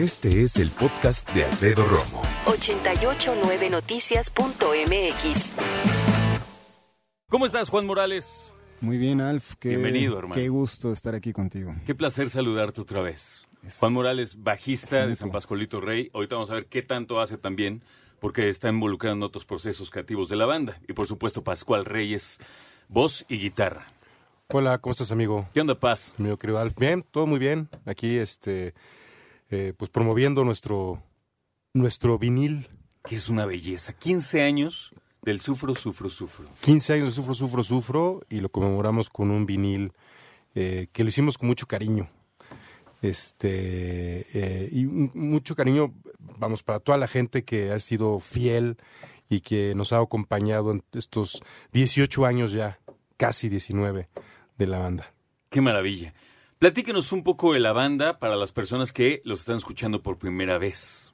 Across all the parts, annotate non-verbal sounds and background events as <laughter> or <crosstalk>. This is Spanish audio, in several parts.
Este es el podcast de Alfredo Romo. 889noticias.mx. ¿Cómo estás, Juan Morales? Muy bien, Alf. Qué, Bienvenido, hermano. Qué gusto estar aquí contigo. Qué placer saludarte otra vez. Juan Morales, bajista de San. Pascualito Rey. Ahorita vamos a ver qué tanto hace también, porque está involucrado en otros procesos creativos de la banda. Y por supuesto, Pascual Reyes, voz y guitarra. Hola, ¿cómo estás, amigo? ¿Qué onda, Paz? Amigo querido Alf. Bien, todo muy bien. Aquí, este, eh, pues promoviendo nuestro, nuestro vinil. Que es una belleza. 15 años del Sufro, Sufro, Sufro. 15 años de Sufro, Sufro, Sufro y lo conmemoramos con un vinil eh, que lo hicimos con mucho cariño. Este, eh, y mucho cariño, vamos, para toda la gente que ha sido fiel y que nos ha acompañado en estos 18 años ya, casi 19 de la banda. Qué maravilla. Platíquenos un poco de la banda para las personas que los están escuchando por primera vez.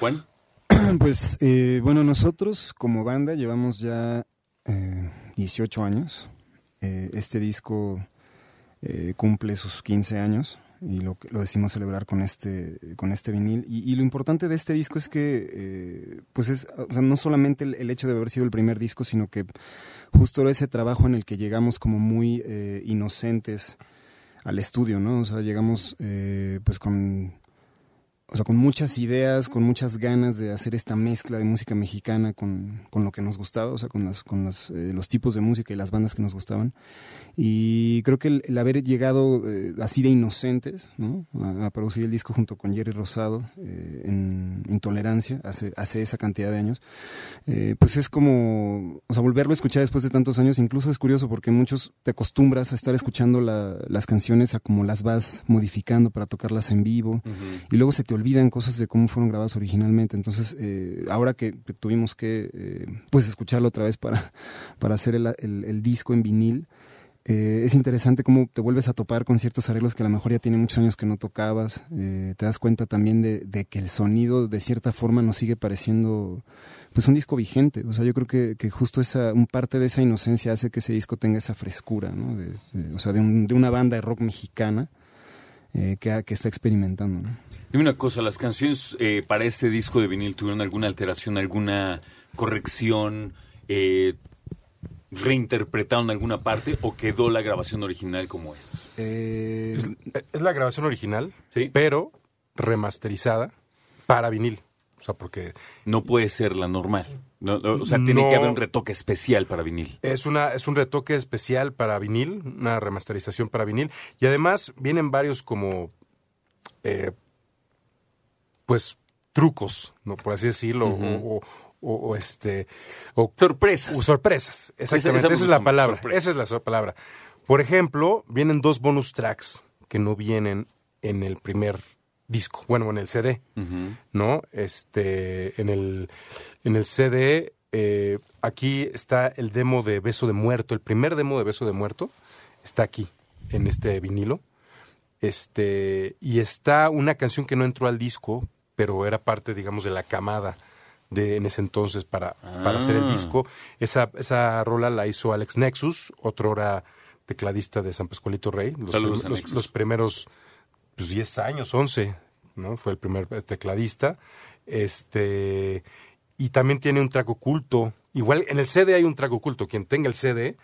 Juan, <clears throat> Pues eh, bueno, nosotros como banda llevamos ya eh, 18 años. Eh, este disco eh, cumple sus 15 años y lo, lo decimos celebrar con este, con este vinil. Y, lo importante de este disco es que, eh, pues es, no solamente el, hecho de haber sido el primer disco, sino que justo ese trabajo en el que llegamos como muy inocentes al estudio, ¿no? O sea, llegamos eh, pues con o sea, con muchas ideas, con muchas ganas de hacer esta mezcla de música mexicana con, con lo que nos gustaba, o sea, con, las, con las, eh, los tipos de música y las bandas que nos gustaban. Y creo que el, el haber llegado eh, así de inocentes, ¿no? A, a producir el disco junto con Jerry Rosado eh, en Intolerancia, hace, hace esa cantidad de años, eh, pues es como, o sea, volverlo a escuchar después de tantos años, incluso es curioso porque muchos te acostumbras a estar escuchando la- las canciones a como las vas modificando para tocarlas en vivo y luego se te olvidan cosas de cómo fueron grabadas originalmente. Entonces, eh, ahora que tuvimos que eh, pues escucharlo otra vez para, <laughs> para hacer el, disco en vinil, eh, es interesante cómo te vuelves a topar con ciertos arreglos que a lo mejor ya tiene muchos años que no tocabas. Eh, te das cuenta también de, de que el sonido de cierta forma nos sigue pareciendo pues un disco vigente. O sea, yo creo que, justo esa, un parte de esa inocencia hace que ese disco tenga esa frescura, ¿no? De, de- o sea, un- de una banda de rock mexicana que, que está experimentando. Dime una cosa, ¿las canciones eh, para este disco de vinil tuvieron alguna alteración, alguna corrección, eh, reinterpretaron alguna parte o quedó la grabación original como es? Eh, Es, es la grabación original, Sí. pero remasterizada para vinil. O sea, porque No puede ser la normal. No, no, o sea, tiene No. que haber un retoque especial para vinil. es, una, es un retoque especial para vinil, una remasterización para vinil. Y además vienen varios como, eh, pues, trucos, ¿no? Por así decirlo, o, o- o- o este... O, Sorpresas. o sorpresas, exactamente. esa es la palabra. Esa es la palabra. Por ejemplo, vienen dos bonus tracks que no vienen en el primer disco, bueno, en el CD. ¿no? Este, en el, en el CD, eh, aquí está el demo de Beso de Muerto, el primer demo de Beso de Muerto está aquí, en este vinilo. Este, y está una canción que no entró al disco, pero era parte, digamos, de la camada de en ese entonces para, para hacer el Ah. disco. Esa, esa rola la hizo Alex Nexus, otro era tecladista de San Pascualito Rey. Los, Saludos prim- a los- primeros pues 10 años, 11, ¿no? Fue el primer eh, tecladista. Este y también tiene un track oculto. Igual en el CD hay un track oculto. Quien tenga el CD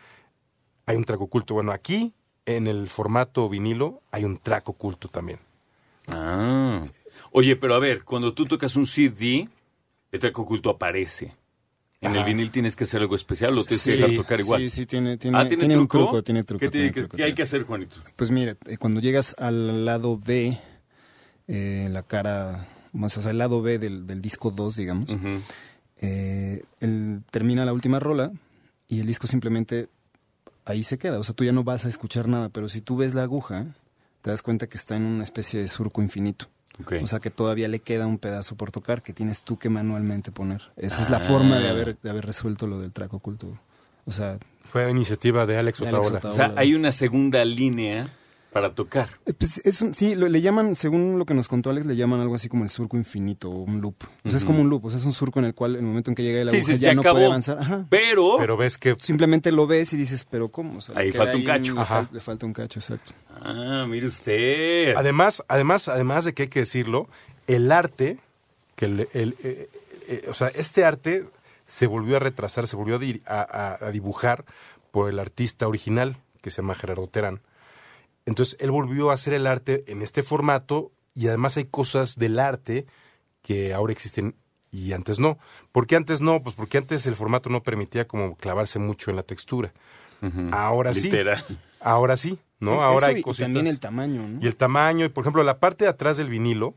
hay un track oculto. Bueno, aquí en el formato vinilo hay un track oculto también. Ah. Oye, pero a ver, cuando tú tocas un CD, el track oculto aparece. En el vinil tienes que hacer algo especial o tienes que Sí, dejar tocar igual. Sí, sí, tiene, tiene, ah, ¿tiene, tiene un truco? tiene truco. ¿Qué, tiene tiene que- truco, qué hay que hacer, Juanito? Pues mire, eh, cuando llegas al lado B, eh, la cara, más, o sea, el lado B del, del disco 2, digamos, eh, él termina la última rola y el disco simplemente ahí se queda. O sea, tú ya no vas a escuchar nada, pero si tú ves la aguja, te das cuenta que está en una especie de surco infinito. O sea, que todavía le queda un pedazo por tocar que tienes tú que manualmente poner. Esa es la Ah. forma de haber, de haber resuelto lo del track oculto. O sea, Fue iniciativa de Alex De Alex Otaola. Otaola. o sea, hay una segunda línea para tocar. Eh, Pues es un- sí, lo- le llaman, según lo que nos contó Alex, le llaman algo así como el surco infinito o un loop. O sea, es como un loop, o sea, es un surco en el cual en el momento en que llega la aguja sí, ya no acabó. puede avanzar. Ajá. Pero, Pero ves que Simplemente lo ves y dices, pero ¿cómo? O sea, Ahí falta un cacho. Le, Ajá. fal- le falta un cacho, exacto. ah, mire usted. Además, además, además de que hay que decirlo, el arte, que el, el- eh, eh, o sea, este arte se volvió a retrasar, se volvió a, di- a- a- a dibujar por el artista original, que se llama Gerardo Terán. Entonces, él volvió a hacer el arte en este formato y además hay cosas del arte que ahora existen y antes no. ¿Por qué antes no? Pues porque antes el formato no permitía como clavarse mucho en la textura. Ujú. Ahora sí. Literal. Ahora sí, ¿no? Eh, Ahora eso hay y- y cositas. también el tamaño, ¿no? Y el tamaño, y por ejemplo, la parte de atrás del vinilo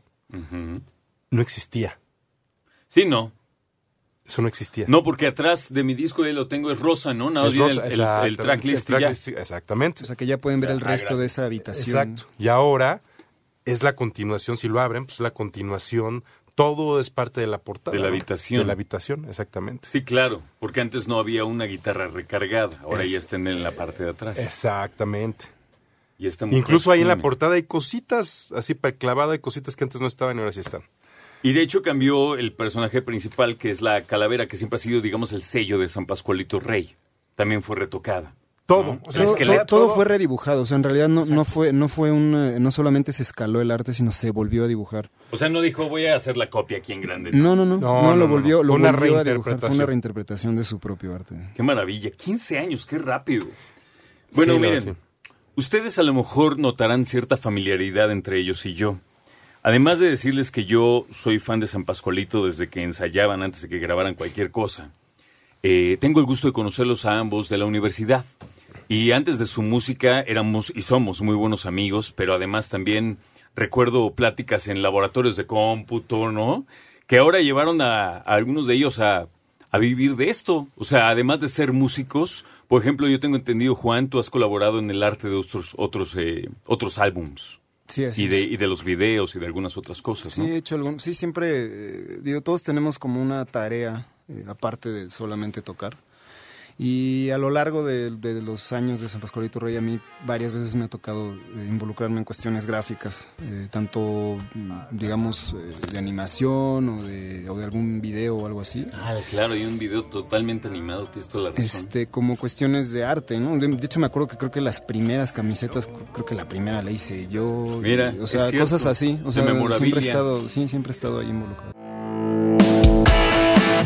no existía. Sí, no. Eso no existía. No, porque atrás de mi disco ahí lo tengo es rosa, ¿no? Nada más Es viene rosa, el, el- tracklist Exactamente. O sea, que ya pueden ver el Ah, resto de esa habitación. Exacto. Y ahora es la continuación, si lo abren, pues es la continuación, todo es parte de la portada. De la ¿no? habitación. De la habitación, exactamente. Sí, claro, porque antes no había una guitarra recargada, ahora Es- ya está en la parte de atrás. Exactamente. Y Incluso ahí en la portada hay cositas así para clavada, hay cositas que antes no estaban y ahora sí están. Y de hecho cambió el personaje principal, que es la calavera, que siempre ha sido, digamos, el sello de San Pascualito Rey. También fue retocada. Todo. ¿no? O sea, Todo, esqueleto. todo- todo fue redibujado, o sea, en realidad no, no fue, no fue un, eh, no solamente se escaló el arte, sino se volvió a dibujar. O sea, no dijo, voy a hacer la copia aquí en grande. No, no, no, No, no, no, lo volvió, no. lo Fue una volvió a dibujar, fue reinterpretación. una reinterpretación de su propio arte. Qué maravilla. 15 años, qué rápido. Bueno, Sí, miren, ustedes a lo mejor notarán cierta familiaridad entre ellos y yo. Además de decirles que yo soy fan de San Pascualito desde que ensayaban antes de que grabaran cualquier cosa, eh, tengo el gusto de conocerlos a ambos de la universidad. Y antes de su música éramos y somos muy buenos amigos, pero además también recuerdo pláticas en laboratorios de cómputo, ¿no? Que ahora llevaron a, algunos de ellos a, a vivir de esto. O sea, además de ser músicos, por ejemplo, yo tengo entendido, Juan, tú has colaborado en el arte de otros, otros, eh, otros álbums. Sí, así Y de, es. y de los videos y de algunas otras cosas, Sí, ¿no? he hecho algún, sí, siempre, eh, digo, todos tenemos como una tarea, eh, aparte de solamente tocar. Y a lo largo de, de los años de San Pascualito Rey, a mí varias veces me ha tocado eh, involucrarme en cuestiones gráficas, eh, tanto, mm, digamos, eh, de animación o de, o de algún video o algo así. Ah, claro, hay un video totalmente animado, tienes toda la razón. Este, como cuestiones de arte, ¿no? De, hecho, me acuerdo que creo que las primeras camisetas, creo que la primera la hice yo. Mira, y, o sea, cosas así. O sea, siempre he estado, sí, siempre he estado ahí involucrado.